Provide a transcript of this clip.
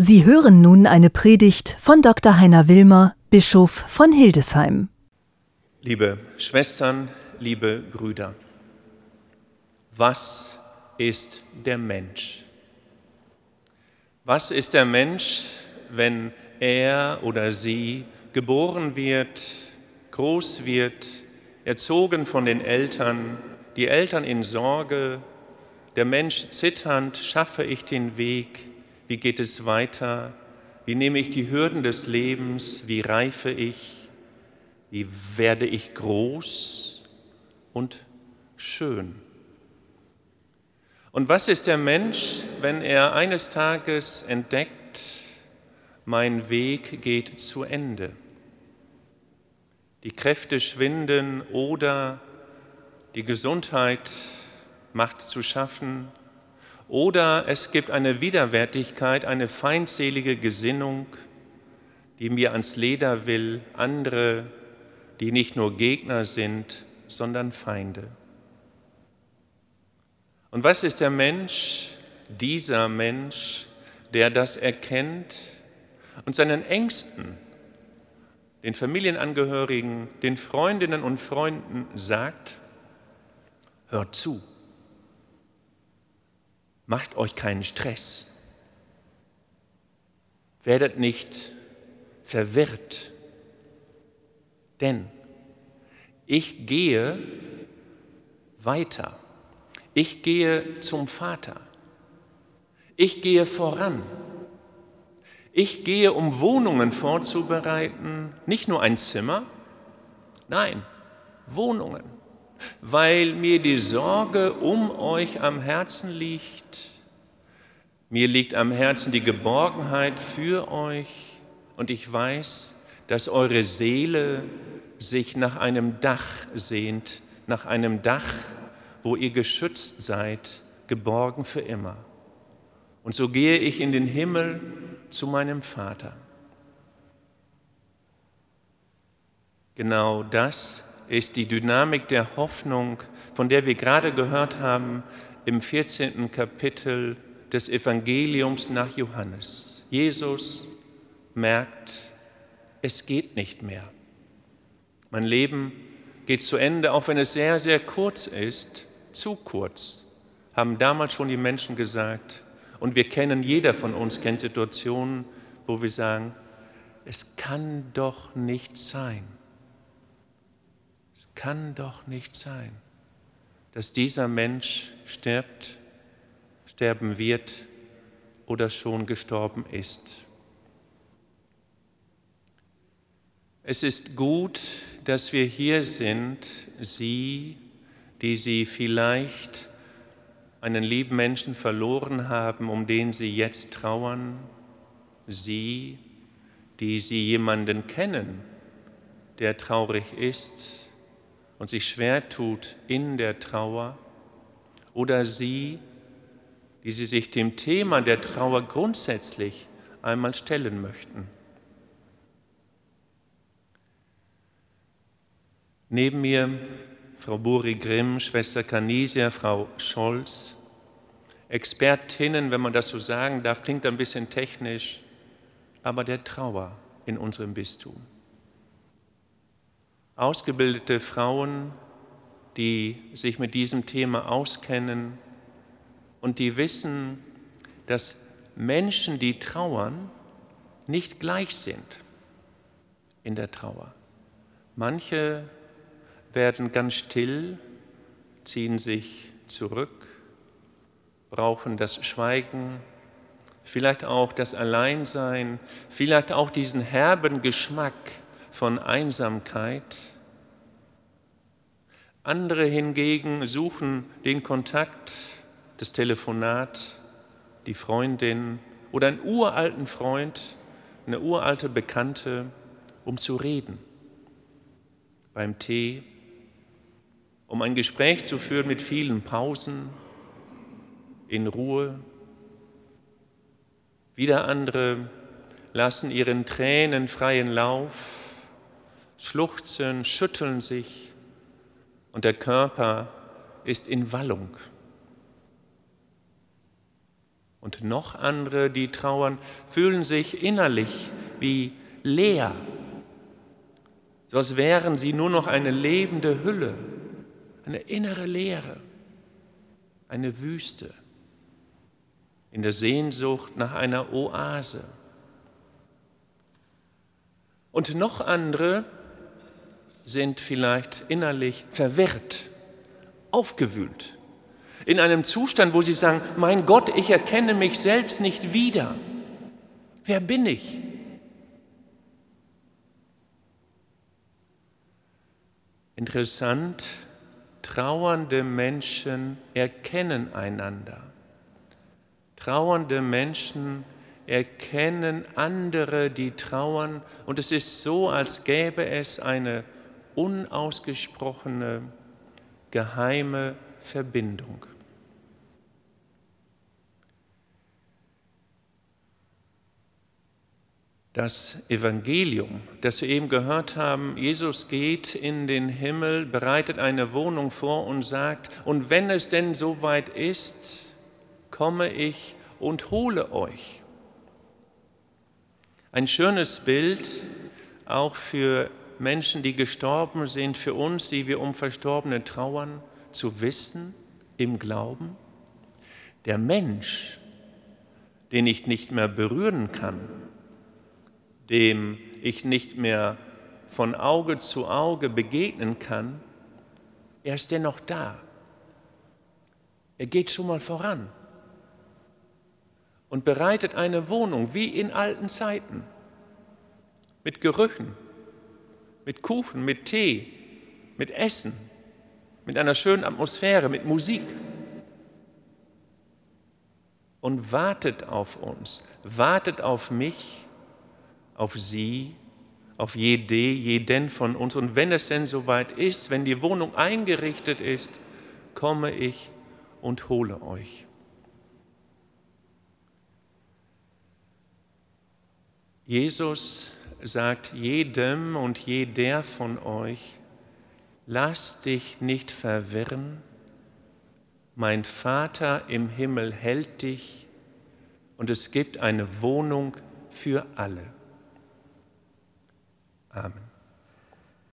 Sie hören nun eine Predigt von Dr. Heiner Wilmer, Bischof von Hildesheim. Liebe Schwestern, liebe Brüder, was ist der Mensch? Was ist der Mensch, wenn er oder sie geboren wird, groß wird, erzogen von den Eltern, die Eltern in Sorge, der Mensch zitternd, schaffe ich den Weg, wie geht es weiter? Wie nehme ich die Hürden des Lebens? Wie reife ich? Wie werde ich groß und schön? Und was ist der Mensch, wenn er eines Tages entdeckt, mein Weg geht zu Ende? Die Kräfte schwinden oder die Gesundheit macht zu schaffen oder es gibt eine Widerwärtigkeit, eine feindselige Gesinnung, die mir ans Leder will, andere, die nicht nur Gegner sind, sondern Feinde. Und was ist der Mensch, dieser Mensch, der das erkennt und seinen Ängsten, den Familienangehörigen, den Freundinnen und Freunden sagt, hört zu. Macht euch keinen Stress. Werdet nicht verwirrt. Denn ich gehe weiter. Ich gehe zum Vater. Ich gehe voran. Ich gehe, um Wohnungen vorzubereiten, nicht nur ein Zimmer, nein, Wohnungen weil mir die Sorge um euch am Herzen liegt. Mir liegt am Herzen die Geborgenheit für euch und ich weiß, dass eure Seele sich nach einem Dach sehnt, nach einem Dach, wo ihr geschützt seid, geborgen für immer. Und so gehe ich in den Himmel zu meinem Vater. Genau das ist die Dynamik der Hoffnung, von der wir gerade gehört haben im 14. Kapitel des Evangeliums nach Johannes. Jesus merkt, es geht nicht mehr. Mein Leben geht zu Ende, auch wenn es sehr, sehr kurz ist, zu kurz, haben damals schon die Menschen gesagt. Und wir kennen, jeder von uns kennt Situationen, wo wir sagen, es kann doch nicht sein kann doch nicht sein, dass dieser Mensch stirbt, sterben wird oder schon gestorben ist. Es ist gut, dass wir hier sind, Sie, die Sie vielleicht einen lieben Menschen verloren haben, um den Sie jetzt trauern, Sie, die Sie jemanden kennen, der traurig ist, und sich schwer tut in der Trauer, oder sie, die sie sich dem Thema der Trauer grundsätzlich einmal stellen möchten. Neben mir Frau Buri Grimm, Schwester Canisia, Frau Scholz, Expertinnen, wenn man das so sagen darf, klingt ein bisschen technisch, aber der Trauer in unserem Bistum ausgebildete Frauen, die sich mit diesem Thema auskennen und die wissen, dass Menschen, die trauern, nicht gleich sind in der Trauer. Manche werden ganz still, ziehen sich zurück, brauchen das Schweigen, vielleicht auch das Alleinsein, vielleicht auch diesen herben Geschmack von Einsamkeit. Andere hingegen suchen den Kontakt, das Telefonat, die Freundin oder einen uralten Freund, eine uralte Bekannte, um zu reden. Beim Tee, um ein Gespräch zu führen mit vielen Pausen, in Ruhe. Wieder andere lassen ihren Tränen freien Lauf schluchzen, schütteln sich und der Körper ist in Wallung. Und noch andere, die trauern, fühlen sich innerlich wie leer, so als wären sie nur noch eine lebende Hülle, eine innere Leere, eine Wüste, in der Sehnsucht nach einer Oase. Und noch andere sind vielleicht innerlich verwirrt, aufgewühlt, in einem Zustand, wo sie sagen, mein Gott, ich erkenne mich selbst nicht wieder. Wer bin ich? Interessant, trauernde Menschen erkennen einander. Trauernde Menschen erkennen andere, die trauern, und es ist so, als gäbe es eine unausgesprochene, geheime Verbindung. Das Evangelium, das wir eben gehört haben, Jesus geht in den Himmel, bereitet eine Wohnung vor und sagt, und wenn es denn soweit ist, komme ich und hole euch. Ein schönes Bild auch für Menschen, die gestorben sind, für uns, die wir um Verstorbene trauern, zu wissen im Glauben, der Mensch, den ich nicht mehr berühren kann, dem ich nicht mehr von Auge zu Auge begegnen kann, er ist dennoch da. Er geht schon mal voran und bereitet eine Wohnung wie in alten Zeiten mit Gerüchen, mit Kuchen, mit Tee, mit Essen, mit einer schönen Atmosphäre, mit Musik und wartet auf uns, wartet auf mich, auf sie, auf jede, jeden von uns. Und wenn es denn soweit ist, wenn die Wohnung eingerichtet ist, komme ich und hole euch. Jesus sagt jedem und jeder von euch, lass dich nicht verwirren, mein Vater im Himmel hält dich und es gibt eine Wohnung für alle. Amen.